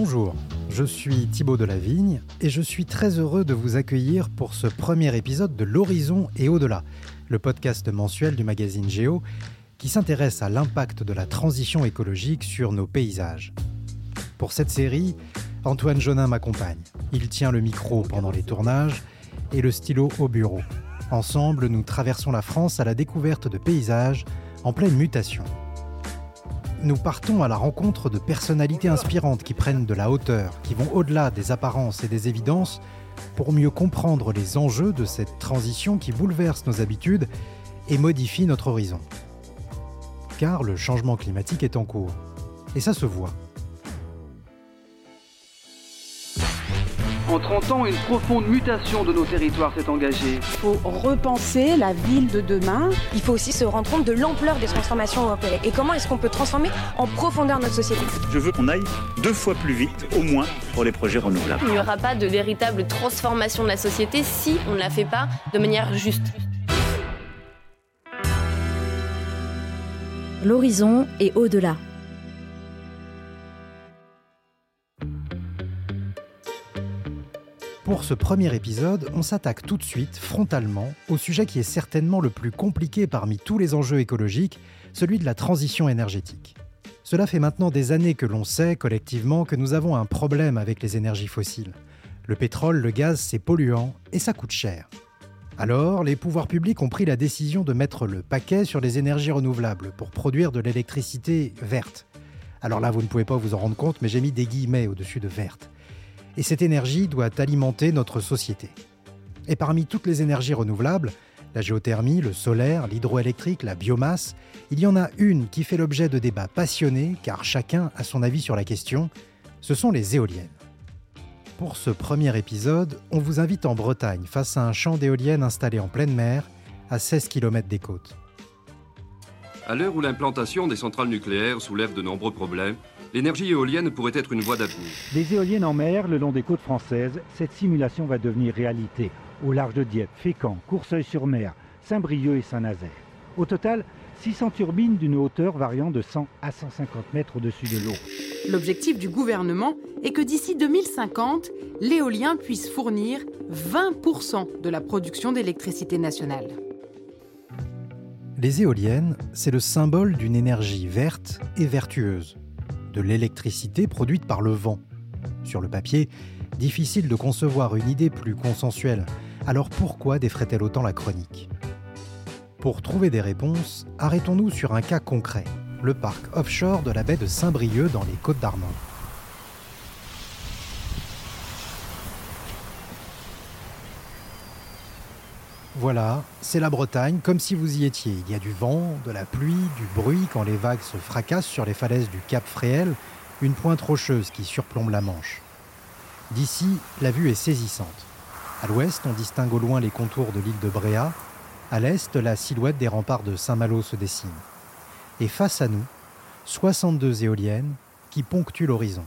Bonjour, je suis Thibaut Delavigne et je suis très heureux de vous accueillir pour ce premier épisode de L'Horizon et au-delà, le podcast mensuel du magazine Géo qui s'intéresse à l'impact de la transition écologique sur nos paysages. Pour cette série, Antoine Jonin m'accompagne. Il tient le micro pendant les tournages et le stylo au bureau. Ensemble, nous traversons la France à la découverte de paysages en pleine mutation. Nous partons à la rencontre de personnalités inspirantes qui prennent de la hauteur, qui vont au-delà des apparences et des évidences pour mieux comprendre les enjeux de cette transition qui bouleverse nos habitudes et modifie notre horizon. Car le changement climatique est en cours. Et ça se voit. En 30 ans, une profonde mutation de nos territoires s'est engagée. Il faut repenser la ville de demain. Il faut aussi se rendre compte de l'ampleur des transformations européennes et comment est-ce qu'on peut transformer en profondeur notre société? Je veux qu'on aille deux fois plus vite, au moins, pour les projets renouvelables. Il n'y aura pas de véritable transformation de la société si on ne la fait pas de manière juste. L'horizon est au-delà. Pour ce premier épisode, on s'attaque tout de suite, frontalement, au sujet qui est certainement le plus compliqué parmi tous les enjeux écologiques, celui de la transition énergétique. Cela fait maintenant des années que l'on sait collectivement que nous avons un problème avec les énergies fossiles. Le pétrole, le gaz, c'est polluant et ça coûte cher. Alors, les pouvoirs publics ont pris la décision de mettre le paquet sur les énergies renouvelables pour produire de l'électricité verte. Alors là, vous ne pouvez pas vous en rendre compte, mais j'ai mis des guillemets au-dessus de verte et cette énergie doit alimenter notre société. Et parmi toutes les énergies renouvelables, la géothermie, le solaire, l'hydroélectrique, la biomasse, il y en a une qui fait l'objet de débats passionnés car chacun a son avis sur la question, ce sont les éoliennes. Pour ce premier épisode, on vous invite en Bretagne face à un champ d'éoliennes installé en pleine mer, à 16 km des côtes. À l'heure où l'implantation des centrales nucléaires soulève de nombreux problèmes, l'énergie éolienne pourrait être une voie d'avenir. Des éoliennes en mer le long des côtes françaises, cette simulation va devenir réalité au large de Dieppe, Fécamp, Courceuil-sur-Mer, Saint-Brieuc et Saint-Nazaire. Au total, 600 turbines d'une hauteur variant de 100 à 150 mètres au-dessus de l'eau. L'objectif du gouvernement est que d'ici 2050, l'éolien puisse fournir 20% de la production d'électricité nationale. Les éoliennes, c'est le symbole d'une énergie verte et vertueuse de l'électricité produite par le vent. Sur le papier, difficile de concevoir une idée plus consensuelle. Alors pourquoi défrait-elle autant la chronique? Pour trouver des réponses, arrêtons-nous sur un cas concret, le parc offshore de la baie de Saint-Brieuc dans les Côtes d'Armor. Voilà, c'est la Bretagne comme si vous y étiez. Il y a du vent, de la pluie, du bruit quand les vagues se fracassent sur les falaises du Cap Fréhel, une pointe rocheuse qui surplombe la Manche. D'ici, la vue est saisissante. À l'ouest, on distingue au loin les contours de l'île de Bréa. À l'est, la silhouette des remparts de Saint-Malo se dessine. Et face à nous, 62 éoliennes qui ponctuent l'horizon.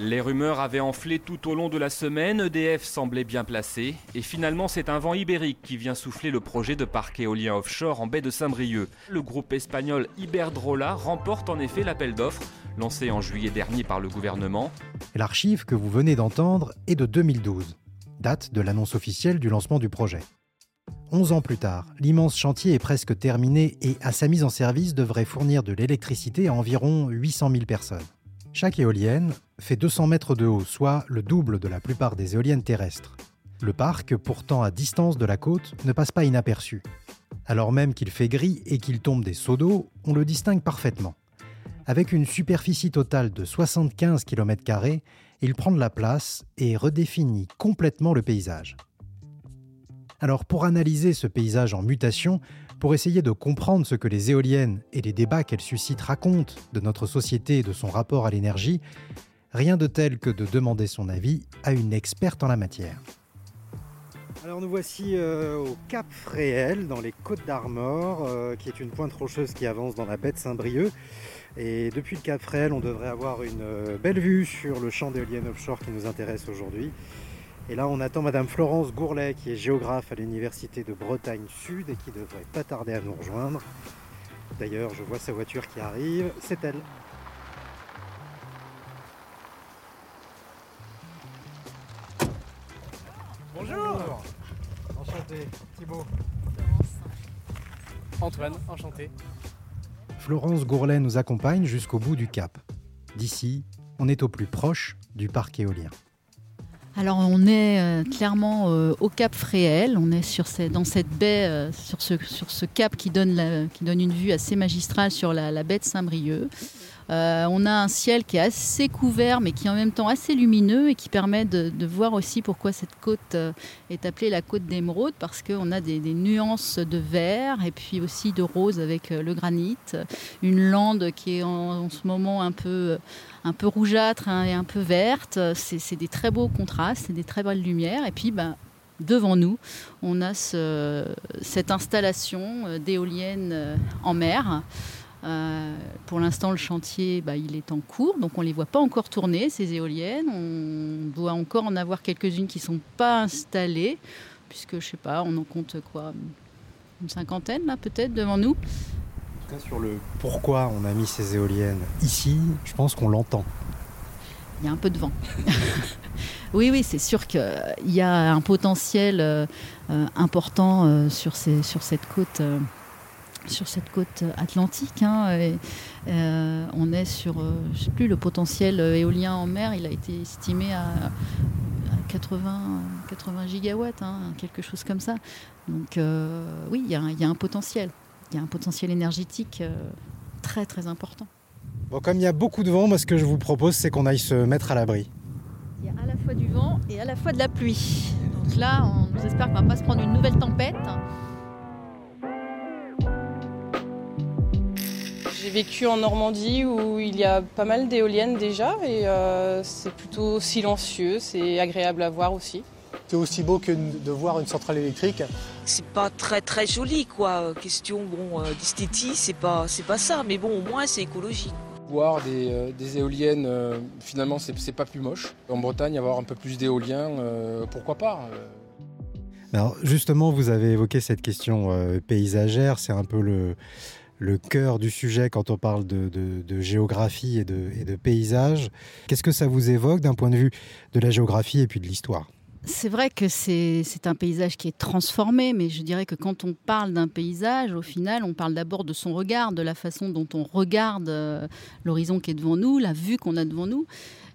Les rumeurs avaient enflé tout au long de la semaine, EDF semblait bien placé, et finalement c'est un vent ibérique qui vient souffler le projet de parc éolien offshore en baie de Saint-Brieuc. Le groupe espagnol Iberdrola remporte en effet l'appel d'offres, lancé en juillet dernier par le gouvernement. L'archive que vous venez d'entendre est de 2012, date de l'annonce officielle du lancement du projet. 11 ans plus tard, l'immense chantier est presque terminé et à sa mise en service devrait fournir de l'électricité à environ 800 000 personnes. Chaque éolienne fait 200 mètres de haut, soit le double de la plupart des éoliennes terrestres. Le parc, pourtant à distance de la côte, ne passe pas inaperçu. Alors même qu'il fait gris et qu'il tombe des seaux d'eau, on le distingue parfaitement. Avec une superficie totale de 75 km, il prend de la place et redéfinit complètement le paysage. Alors pour analyser ce paysage en mutation, pour essayer de comprendre ce que les éoliennes et les débats qu'elles suscitent racontent de notre société et de son rapport à l'énergie, rien de tel que de demander son avis à une experte en la matière. Alors nous voici euh, au Cap Fréhel, dans les Côtes d'Armor, euh, qui est une pointe rocheuse qui avance dans la baie de Saint-Brieuc. Et depuis le Cap Fréhel, on devrait avoir une euh, belle vue sur le champ d'éoliennes offshore qui nous intéresse aujourd'hui. Et là, on attend Madame Florence Gourlet, qui est géographe à l'Université de Bretagne Sud et qui devrait pas tarder à nous rejoindre. D'ailleurs, je vois sa voiture qui arrive, c'est elle. Bonjour Enchanté, Thibault. Antoine, enchanté. Florence Gourlet nous accompagne jusqu'au bout du cap. D'ici, on est au plus proche du parc éolien. Alors on est euh, clairement euh, au cap Fréhel, on est sur dans cette baie, euh, sur, ce, cap qui donne, une vue assez magistrale sur la baie de Saint-Brieuc. Euh, on a un ciel qui est assez couvert, mais qui est en même temps assez lumineux et qui permet de, voir aussi pourquoi cette côte euh, est appelée la côte d'émeraude, parce qu'on a des, nuances de vert et puis aussi de rose avec euh, le granit. Une lande qui est en, ce moment un peu, rougeâtre hein, et un peu verte. C'est des très beaux contrastes, c'est des très belles lumières. Et puis, ben, devant nous, on a cette installation d'éoliennes en mer. Euh, pour l'instant, le chantier, bah, il est en cours, donc on ne les voit pas encore tourner, ces éoliennes. On doit encore en avoir quelques-unes qui ne sont pas installées, puisque, je sais pas, on en compte quoi Une cinquantaine, là, peut-être, devant nous. En tout cas, sur le pourquoi on a mis ces éoliennes ici, je pense qu'on l'entend. Il y a un peu de vent. oui, oui, c'est sûr qu'il y a un potentiel euh, euh, important sur, ces, sur cette côte sur cette côte atlantique. Hein, euh, on est sur, euh, je sais plus, le potentiel éolien en mer, il a été estimé à, 80, 80 gigawatts, hein, quelque chose comme ça. Donc euh, oui, il y, a un potentiel. Il y a un potentiel énergétique très très important. Bon, comme il y a beaucoup de vent, moi ce que je vous propose, c'est qu'on aille se mettre à l'abri. Il y a à la fois du vent et à la fois de la pluie. Donc là, on espère qu'on ne va pas se prendre une nouvelle tempête. Vécu en Normandie où il y a pas mal d'éoliennes déjà et euh, c'est plutôt silencieux, c'est agréable à voir aussi. C'est aussi beau que de voir une centrale électrique. C'est pas très très joli quoi. Question bon euh, d'esthétique, c'est pas c'est pas ça, mais bon au moins c'est écologique. Voir des, euh, éoliennes, finalement c'est pas plus moche. En Bretagne, avoir un peu plus d'éoliens, pourquoi pas alors justement, vous avez évoqué cette question paysagère, c'est un peu le, le cœur du sujet quand on parle de, géographie et de, paysage. Qu'est-ce que ça vous évoque d'un point de vue de la géographie et puis de l'histoire? C'est vrai que c'est un paysage qui est transformé, mais je dirais que quand on parle d'un paysage, au final, on parle d'abord de son regard, de la façon dont on regarde euh, l'horizon qui est devant nous, la vue qu'on a devant nous.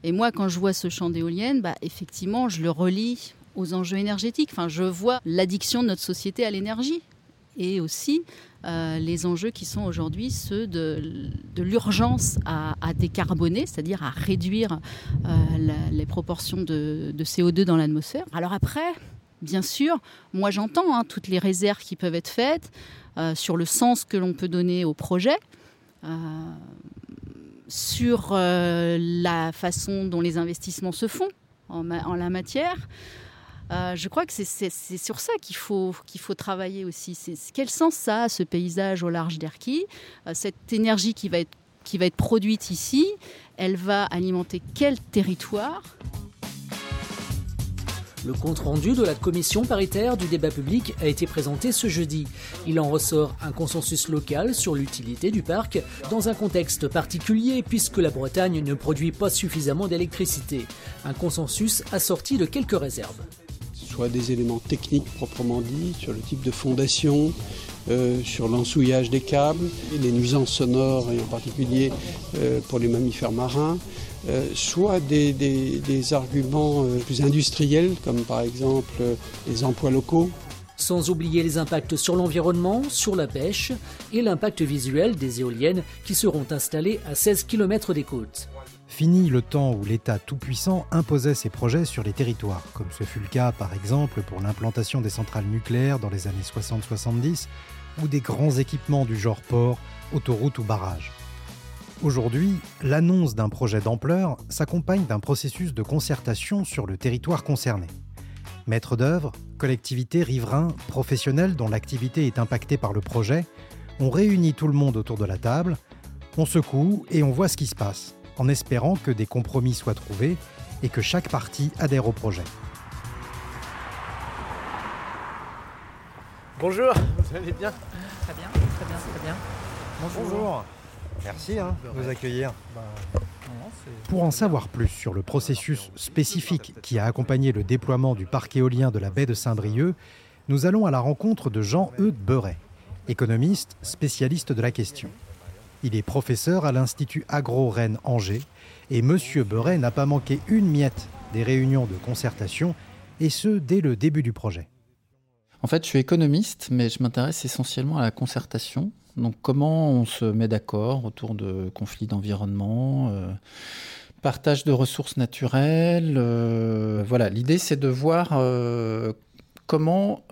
Et moi, quand je vois ce champ d'éoliennes, bah, effectivement, je le relie aux enjeux énergétiques. Enfin, je vois l'addiction de notre société à l'énergie et aussi euh, les enjeux qui sont aujourd'hui ceux de, l'urgence à, décarboner, c'est-à-dire à réduire euh, les proportions de, CO2 dans l'atmosphère. Alors après, bien sûr, moi j'entends hein, toutes les réserves qui peuvent être faites euh, sur le sens que l'on peut donner au projet. sur la façon dont les investissements se font en la matière, euh, je crois que c'est sur ça qu'il faut, faut travailler aussi. Quel sens ça a, ce paysage au large d'Erquy euh, Cette énergie qui va, être, qui va être produite ici, elle va alimenter quel territoire? Le compte-rendu de la commission paritaire du débat public a été présenté ce jeudi. Il en ressort un consensus local sur l'utilité du parc dans un contexte particulier puisque la Bretagne ne produit pas suffisamment d'électricité. Un consensus assorti de quelques réserves soit des éléments techniques proprement dit, sur le type de fondation, euh, sur l'ensouillage des câbles, les nuisances sonores et en particulier euh, pour les mammifères marins, euh, soit des arguments plus industriels comme par exemple les emplois locaux. Sans oublier les impacts sur l'environnement, sur la pêche et l'impact visuel des éoliennes qui seront installées à 16 km des côtes. Fini le temps où l'État tout-puissant imposait ses projets sur les territoires, comme ce fut le cas par exemple pour l'implantation des centrales nucléaires dans les années 60-70 ou des grands équipements du genre port, autoroute ou barrage. Aujourd'hui, l'annonce d'un projet d'ampleur s'accompagne d'un processus de concertation sur le territoire concerné. Maîtres d'œuvre, collectivités, riverains, professionnels dont l'activité est impactée par le projet, on réunit tout le monde autour de la table, on secoue et on voit ce qui se passe en espérant que des compromis soient trouvés et que chaque partie adhère au projet. Bonjour, vous allez bien? Très bien, très bien, très bien. Bonjour. Merci hein, de nous accueillir. Pour en savoir plus sur le processus spécifique qui a accompagné le déploiement du parc éolien de la baie de Saint-Brieuc, nous allons à la rencontre de Jean-Eudes Beuret, économiste spécialiste de la question. Il est professeur à l'Institut Agro-Rennes-Angers et M. Beuret n'a pas manqué une miette des réunions de concertation, et ce dès le début du projet. En fait, je suis économiste, mais je m'intéresse essentiellement à la concertation. Donc, comment on se met d'accord autour de conflits d'environnement, euh, partage de ressources naturelles. Euh, voilà, l'idée, c'est de voir euh, comment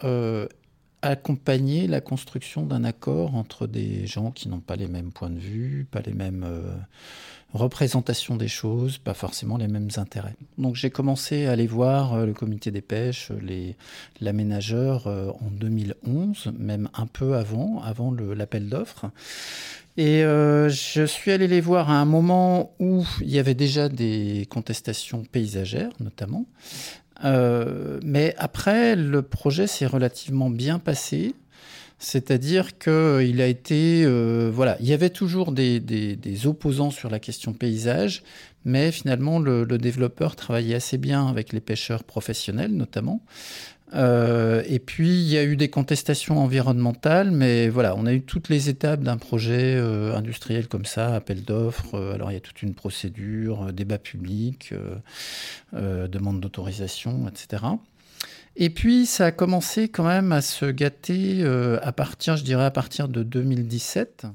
accompagner la construction d'un accord entre des gens qui n'ont pas les mêmes points de vue, pas les mêmes représentation des choses, pas forcément les mêmes intérêts. Donc j'ai commencé à aller voir euh, le comité des pêches, les, l'aménageur euh, en 2011, même un peu avant, l'appel d'offres. Et euh, je suis allé les voir à un moment où il y avait déjà des contestations paysagères, notamment. Mais après, le projet s'est relativement bien passé. C'est-à-dire qu'il a été, euh, voilà, il y avait toujours des, opposants sur la question paysage, mais finalement le, développeur travaillait assez bien avec les pêcheurs professionnels notamment. Euh, et puis il y a eu des contestations environnementales, mais voilà, on a eu toutes les étapes d'un projet euh, industriel comme ça, appel d'offres. alors il y a toute une procédure, débat public, demande d'autorisation, etc. Et puis ça a commencé quand même à se gâter euh, à partir, je dirais, à partir de 2017.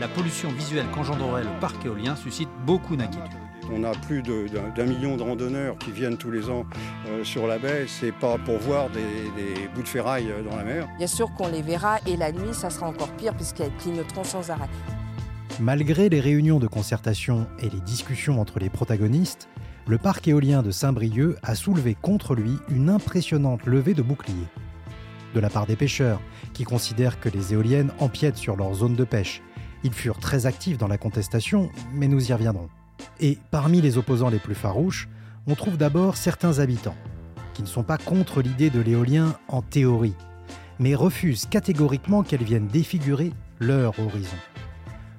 La pollution visuelle qu'engendrerait le parc éolien suscite beaucoup d'inquiétudes. On a plus d'un million de randonneurs qui viennent tous les ans euh, sur la baie. C'est pas pour voir des, bouts de ferraille euh, dans la mer. Bien sûr qu'on les verra et la nuit, ça sera encore pire puisqu'elles clignoteront sans arrêt. Malgré les réunions de concertation et les discussions entre les protagonistes, le parc éolien de Saint-Brieuc a soulevé contre lui une impressionnante levée de boucliers. De la part des pêcheurs, qui considèrent que les éoliennes empiètent sur leur zone de pêche, ils furent très actifs dans la contestation, mais nous y reviendrons. Et parmi les opposants les plus farouches, on trouve d'abord certains habitants, qui ne sont pas contre l'idée de l'éolien en théorie, mais refusent catégoriquement qu'elle vienne défigurer leur horizon.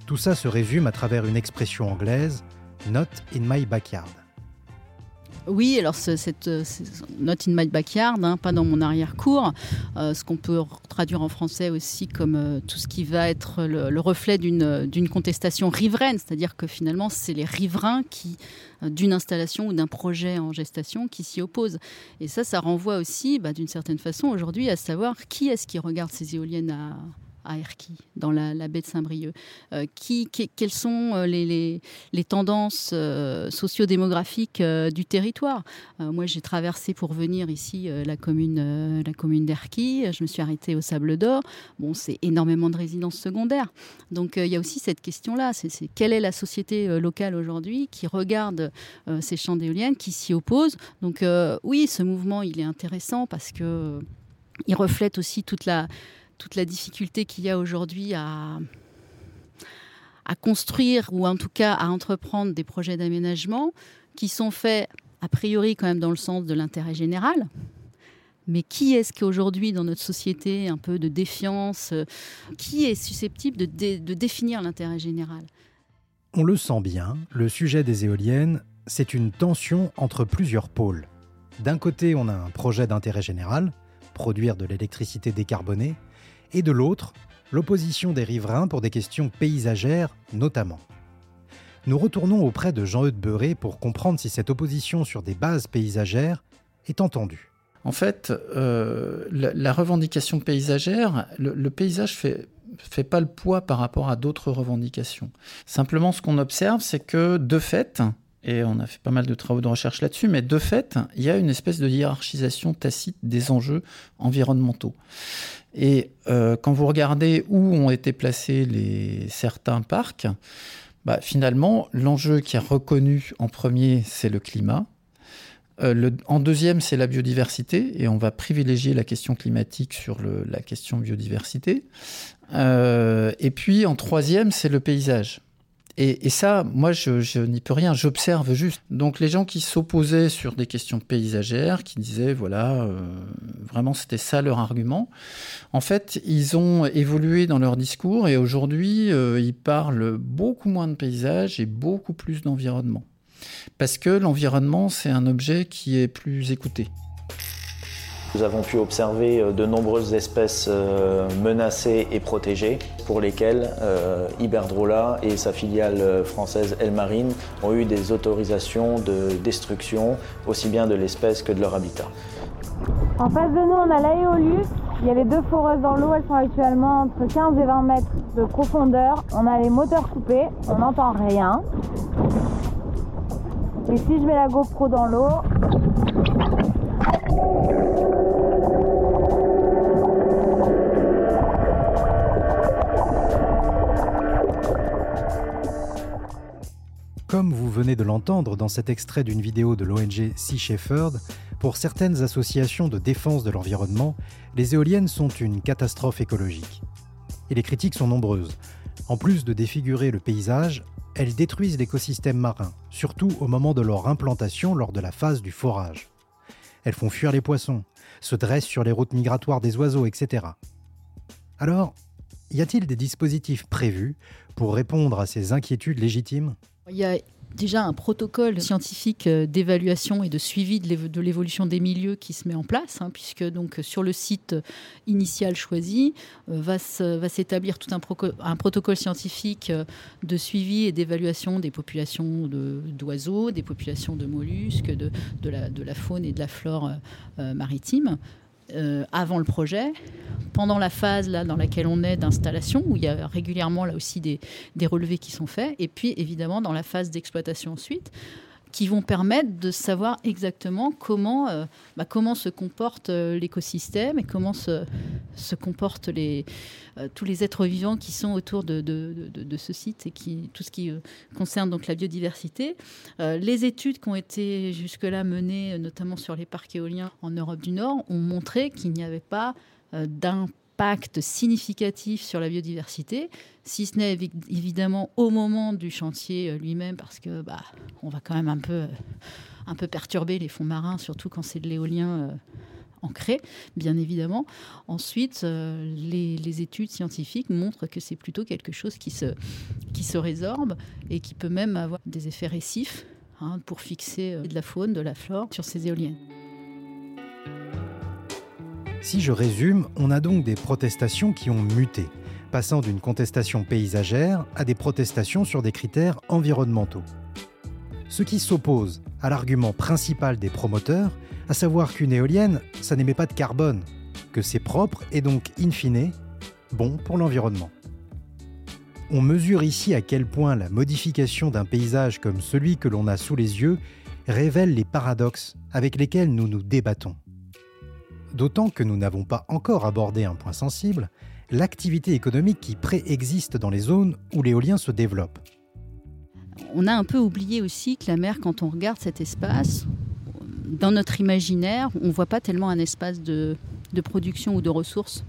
Tout ça se résume à travers une expression anglaise, Not in my backyard. Oui, alors cette, euh, Not in my backyard, hein, pas dans mon arrière-cour, euh, ce qu'on peut traduire en français aussi comme euh, tout ce qui va être le, reflet d'une contestation riveraine, c'est-à-dire que finalement c'est les riverains qui d'une installation ou d'un projet en gestation qui s'y opposent. Et ça, ça renvoie aussi, bah, d'une certaine façon, aujourd'hui, à savoir qui est-ce qui regarde ces éoliennes à, à Erquy, dans la, baie de Saint-Brieuc. Euh, qui, quelles sont euh, les, les, tendances euh, sociodémographiques du territoire? Moi, j'ai traversé pour venir ici la commune, la commune d'Erquy. Je me suis arrêtée au Sable d'Or. Bon, c'est énormément de résidences secondaires. Donc, il y a aussi cette question-là. C'est, quelle est la société locale aujourd'hui qui regarde ces champs d'éoliennes, qui s'y oppose? Donc, oui, ce mouvement, il est intéressant parce que il reflète aussi toute la toute la difficulté qu'il y a aujourd'hui à, à construire ou en tout cas à entreprendre des projets d'aménagement qui sont faits a priori quand même dans le sens de l'intérêt général. Mais qui est-ce qu'aujourd'hui dans notre société, un peu de défiance, euh, qui est susceptible de, de définir l'intérêt général? On le sent bien, le sujet des éoliennes, c'est une tension entre plusieurs pôles. D'un côté, on a un projet d'intérêt général, produire de l'électricité décarbonée, et de l'autre, l'opposition des riverains pour des questions paysagères notamment. Nous retournons auprès de Jean-Eudes Beuret pour comprendre si cette opposition sur des bases paysagères est entendue. En fait, euh, la, revendication paysagère, le, paysage fait fait pas le poids par rapport à d'autres revendications. Simplement, ce qu'on observe, c'est que de fait, et on a fait pas mal de travaux de recherche là-dessus, mais de fait, il y a une espèce de hiérarchisation tacite des enjeux environnementaux. Et euh, quand vous regardez où ont été placés les, certains parcs, bah, finalement, l'enjeu qui est reconnu en premier, c'est le climat. Euh, en deuxième, c'est la biodiversité, et on va privilégier la question climatique sur la question biodiversité. Euh, et puis, en troisième, c'est le paysage. Et, ça, moi, je, n'y peux rien, j'observe juste. Donc les gens qui s'opposaient sur des questions paysagères, qui disaient, voilà, euh, vraiment c'était ça leur argument, en fait, ils ont évolué dans leur discours et aujourd'hui, euh, ils parlent beaucoup moins de paysage et beaucoup plus d'environnement. Parce que l'environnement, c'est un objet qui est plus écouté. Nous avons pu observer euh, de nombreuses espèces euh, menacées et protégées pour lesquelles euh, Iberdrola et sa filiale française Elmarine ont eu des autorisations de destruction aussi bien de l'espèce que de leur habitat. En face de nous, on a l'aéolus. Il y a les deux foreuses dans l'eau, elles sont actuellement entre 15 et 20 mètres de profondeur. On a les moteurs coupés, on n'entend rien. Et si je mets la GoPro dans l'eau, de l'entendre dans cet extrait d'une vidéo de l'ONG Sea Shepherd, pour certaines associations de défense de l'environnement, les éoliennes sont une catastrophe écologique. Et les critiques sont nombreuses. En plus de défigurer le paysage, elles détruisent l'écosystème marin, surtout au moment de leur implantation lors de la phase du forage. Elles font fuir les poissons, se dressent sur les routes migratoires des oiseaux, etc. Alors, y a-t-il des dispositifs prévus pour répondre à ces inquiétudes légitimes? Déjà un protocole scientifique euh, d'évaluation et de suivi de l'évolution des milieux qui se met en place, hein, puisque donc sur le site initial choisi euh, va s'établir tout un, protocole scientifique euh, de suivi et d'évaluation des populations d'oiseaux, des populations de mollusques, de, la, faune et de la flore maritime. Euh, avant le projet, pendant la phase là, dans laquelle on est d'installation, où il y a régulièrement là aussi des, des relevés qui sont faits, et puis évidemment dans la phase d'exploitation ensuite, qui vont permettre de savoir exactement comment, euh, bah, comment se comporte euh, l'écosystème et comment se, comportent euh, tous les êtres vivants qui sont autour de, de, de, ce site et qui, tout ce qui concerne donc la biodiversité. les études qui ont été jusque-là menées, notamment sur les parcs éoliens en Europe du Nord, ont montré qu'il n'y avait pas d'impact impact significatif sur la biodiversité, si ce n'est évidemment au moment du chantier euh, lui-même, parce que bah, on va quand même un peu, euh, un peu perturber les fonds marins, surtout quand c'est de l'éolien euh, ancré, bien évidemment. Ensuite, les, études scientifiques montrent que c'est plutôt quelque chose qui se, qui se résorbe et qui peut même avoir des effets récifs hein, pour fixer de la faune, de la flore sur ces éoliennes. Si je résume, on a donc des protestations qui ont muté, passant d'une contestation paysagère à des protestations sur des critères environnementaux. Ce qui s'oppose à l'argument principal des promoteurs, à savoir qu'une éolienne, ça n'émet pas de carbone, que c'est propre et donc, in fine, bon pour l'environnement. On mesure ici à quel point la modification d'un paysage comme celui que l'on a sous les yeux révèle les paradoxes avec lesquels nous nous débattons d'autant que nous n'avons pas encore abordé un point sensible, l'activité économique qui préexiste dans les zones où l'éolien se développe. On a un peu oublié aussi que la mer, quand on regarde cet espace, dans notre imaginaire, on ne voit pas tellement un espace de, production ou de ressources.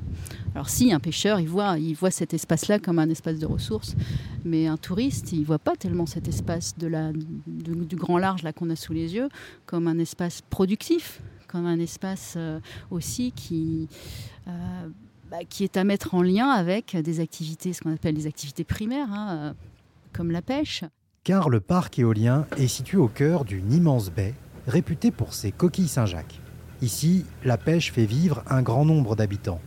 Alors si un pêcheur, il voit, il voit cet espace-là comme un espace de ressources, mais un touriste, il ne voit pas tellement cet espace du grand large qu'on a sous les yeux comme un espace productif comme un espace euh, aussi qui, euh, bah, qui est à mettre en lien avec des activités, ce qu'on appelle des activités primaires, hein, euh, comme la pêche. Car le parc éolien est situé au cœur d'une immense baie réputée pour ses coquilles Saint-Jacques. Ici, la pêche fait vivre un grand nombre d'habitants.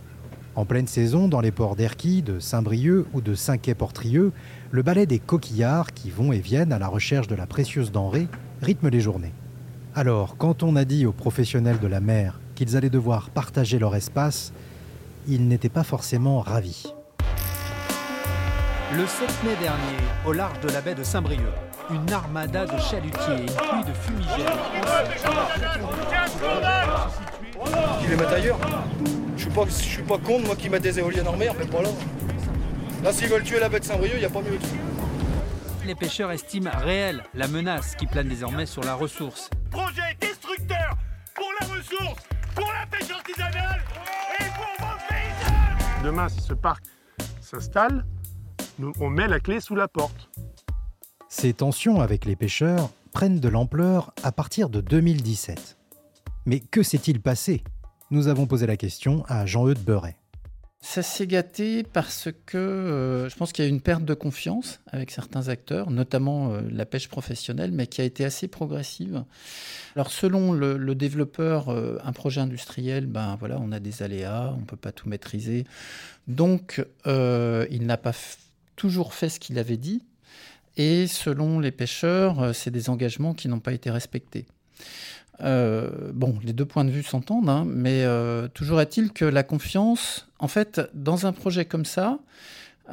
En pleine saison, dans les ports d'Erquy, de Saint-Brieuc ou de Saint-Quay-Portrieux, le balai des coquillards qui vont et viennent à la recherche de la précieuse denrée rythme les journées. Alors, quand on a dit aux professionnels de la mer qu'ils allaient devoir partager leur espace, ils n'étaient pas forcément ravis. Le 7 mai dernier, au large de la baie de Saint-Brieuc, une armada de chalutiers et une pluie de fumigènes. Ils les mettent ailleurs. Je suis pas, je suis pas contre moi qui mette des éoliennes en mer, mais pas là. Là, s'ils veulent tuer la baie de Saint-Brieuc, il n'y a pas mieux dessus les pêcheurs estiment réelle la menace qui plane désormais sur la ressource. Projet destructeur pour la ressource, pour la pêche artisanale et pour votre paysage Demain, si ce parc s'installe, on met la clé sous la porte. Ces tensions avec les pêcheurs prennent de l'ampleur à partir de 2017. Mais que s'est-il passé? Nous avons posé la question à Jean-Eudes Beuret. Ça s'est gâté parce que euh, je pense qu'il y a une perte de confiance avec certains acteurs, notamment euh, la pêche professionnelle, mais qui a été assez progressive. Alors selon le, développeur, euh, un projet industriel, ben voilà, on a des aléas, on peut pas tout maîtriser, donc il n'a pas toujours fait ce qu'il avait dit. Et selon les pêcheurs, c'est des engagements qui n'ont pas été respectés. Euh, bon, les deux points de vue s'entendent, hein, mais euh, toujours est-il que la confiance, en fait, dans un projet comme ça,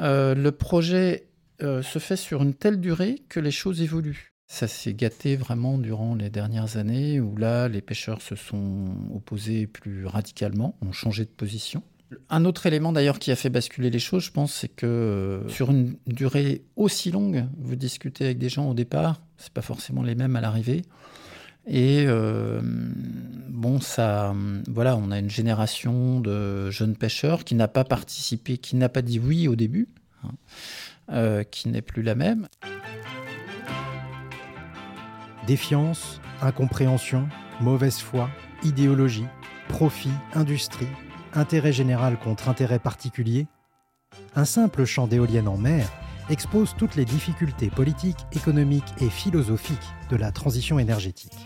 euh, le projet se fait sur une telle durée que les choses évoluent. Ça s'est gâté vraiment durant les dernières années où là, les pêcheurs se sont opposés plus radicalement, ont changé de position. Un autre élément d'ailleurs qui a fait basculer les choses, je pense, c'est que sur une durée aussi longue, vous discutez avec des gens au départ, c'est pas forcément les mêmes à l'arrivée. Et euh, bon, ça, voilà, on a une génération de jeunes pêcheurs qui n'a pas participé, qui n'a pas dit oui au début, hein, euh, qui n'est plus la même. Défiance, incompréhension, mauvaise foi, idéologie, profit, industrie, intérêt général contre intérêt particulier. Un simple champ d'éoliennes en mer expose toutes les difficultés politiques, économiques et philosophiques de la transition énergétique.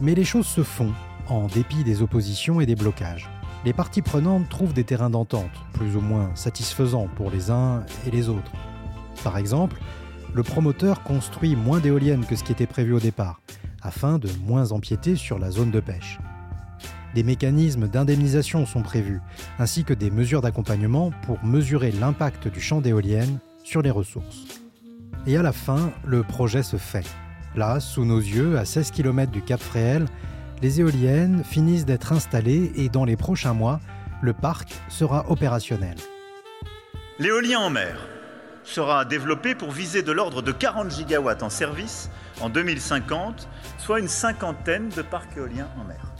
Mais les choses se font, en dépit des oppositions et des blocages. Les parties prenantes trouvent des terrains d'entente, plus ou moins satisfaisants pour les uns et les autres. Par exemple, le promoteur construit moins d'éoliennes que ce qui était prévu au départ, afin de moins empiéter sur la zone de pêche. Des mécanismes d'indemnisation sont prévus, ainsi que des mesures d'accompagnement pour mesurer l'impact du champ d'éoliennes sur les ressources. Et à la fin, le projet se fait. Là, sous nos yeux, à 16 km du Cap Fréhel, les éoliennes finissent d'être installées et dans les prochains mois, le parc sera opérationnel. L'éolien en mer sera développé pour viser de l'ordre de 40 gigawatts en service en 2050, soit une cinquantaine de parcs éoliens en mer.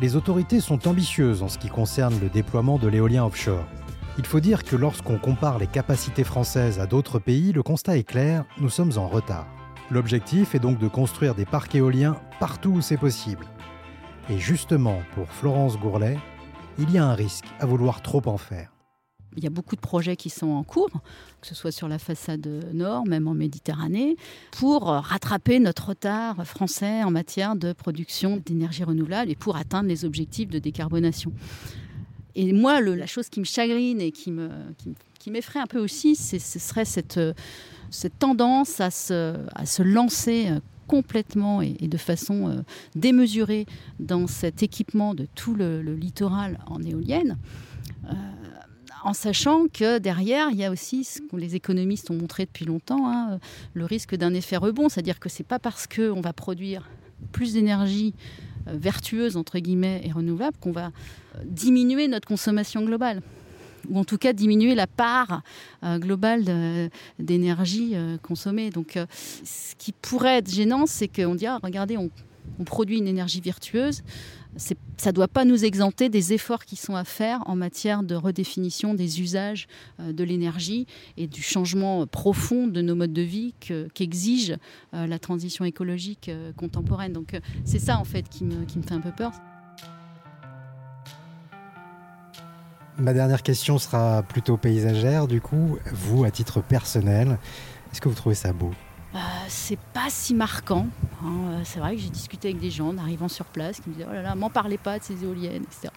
Les autorités sont ambitieuses en ce qui concerne le déploiement de l'éolien offshore. Il faut dire que lorsqu'on compare les capacités françaises à d'autres pays, le constat est clair, nous sommes en retard. L'objectif est donc de construire des parcs éoliens partout où c'est possible. Et justement, pour Florence Gourlet, il y a un risque à vouloir trop en faire. Il y a beaucoup de projets qui sont en cours, que ce soit sur la façade nord, même en Méditerranée, pour rattraper notre retard français en matière de production d'énergie renouvelable et pour atteindre les objectifs de décarbonation. Et moi, la chose qui me chagrine et qui m'effraie un peu aussi, ce serait cette tendance à se, à se lancer euh, complètement et, de façon euh, démesurée dans cet équipement de tout le, littoral en éolienne. Euh, en sachant que derrière, il y a aussi ce que les économistes ont montré depuis longtemps, hein, le risque d'un effet rebond, c'est-à-dire que c'est pas parce qu'on va produire plus d'énergie vertueuse entre guillemets et renouvelable qu'on va diminuer notre consommation globale ou en tout cas diminuer la part euh, globale d'énergie euh, consommée. Donc, euh, ce qui pourrait être gênant, c'est qu'on dit ah, regardez, on, produit une énergie virtueuse. Ça ne doit pas nous exempter des efforts qui sont à faire en matière de redéfinition des usages de l'énergie et du changement profond de nos modes de vie qu'exige la transition écologique contemporaine. Donc c'est ça en fait qui me fait un peu peur. Ma dernière question sera plutôt paysagère, du coup. Vous, à titre personnel, est-ce que vous trouvez ça beau? Euh, c'est pas si marquant. Hein. Euh, c'est vrai que j'ai discuté avec des gens en arrivant sur place qui me disaient Oh là là, m'en parlez pas de ces éoliennes, etc.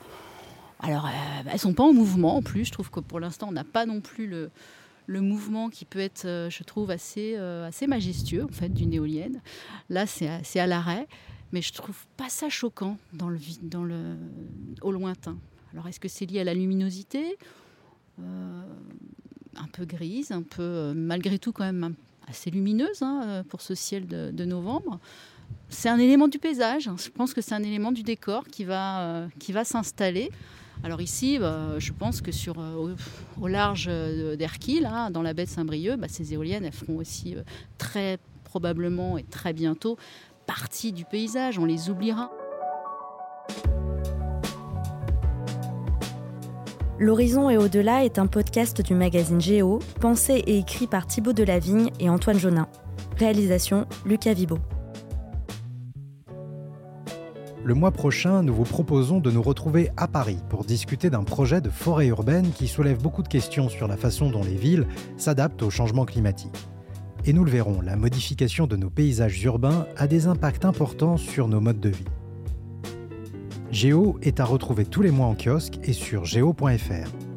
Alors, euh, bah, elles sont pas en mouvement en plus. Je trouve que pour l'instant, on n'a pas non plus le, mouvement qui peut être, je trouve, assez, assez majestueux en fait, d'une éolienne. Là, c'est à l'arrêt. Mais je trouve pas ça choquant dans le, au lointain. Alors est-ce que c'est lié à la luminosité? Euh, Un peu grise, un peu euh, malgré tout quand même assez lumineuse hein, euh, pour ce ciel de, novembre. C'est un élément du paysage. Hein. Je pense que c'est un élément du décor qui va, va s'installer. Alors ici, bah, je pense que sur, au, large d'Erquy, dans la baie de Saint-Brieuc, bah, ces éoliennes, feront aussi très probablement et très bientôt partie du paysage. On les oubliera. L'Horizon et au-delà est un podcast du magazine Géo, pensé et écrit par Thibaut Delavigne et Antoine Jonin. Réalisation Lucas Vibo. Le mois prochain, nous vous proposons de nous retrouver à Paris pour discuter d'un projet de forêt urbaine qui soulève beaucoup de questions sur la façon dont les villes s'adaptent au changement climatique. Et nous le verrons, la modification de nos paysages urbains a des impacts importants sur nos modes de vie. Géo est à retrouver tous les mois en kiosque et sur géo.fr.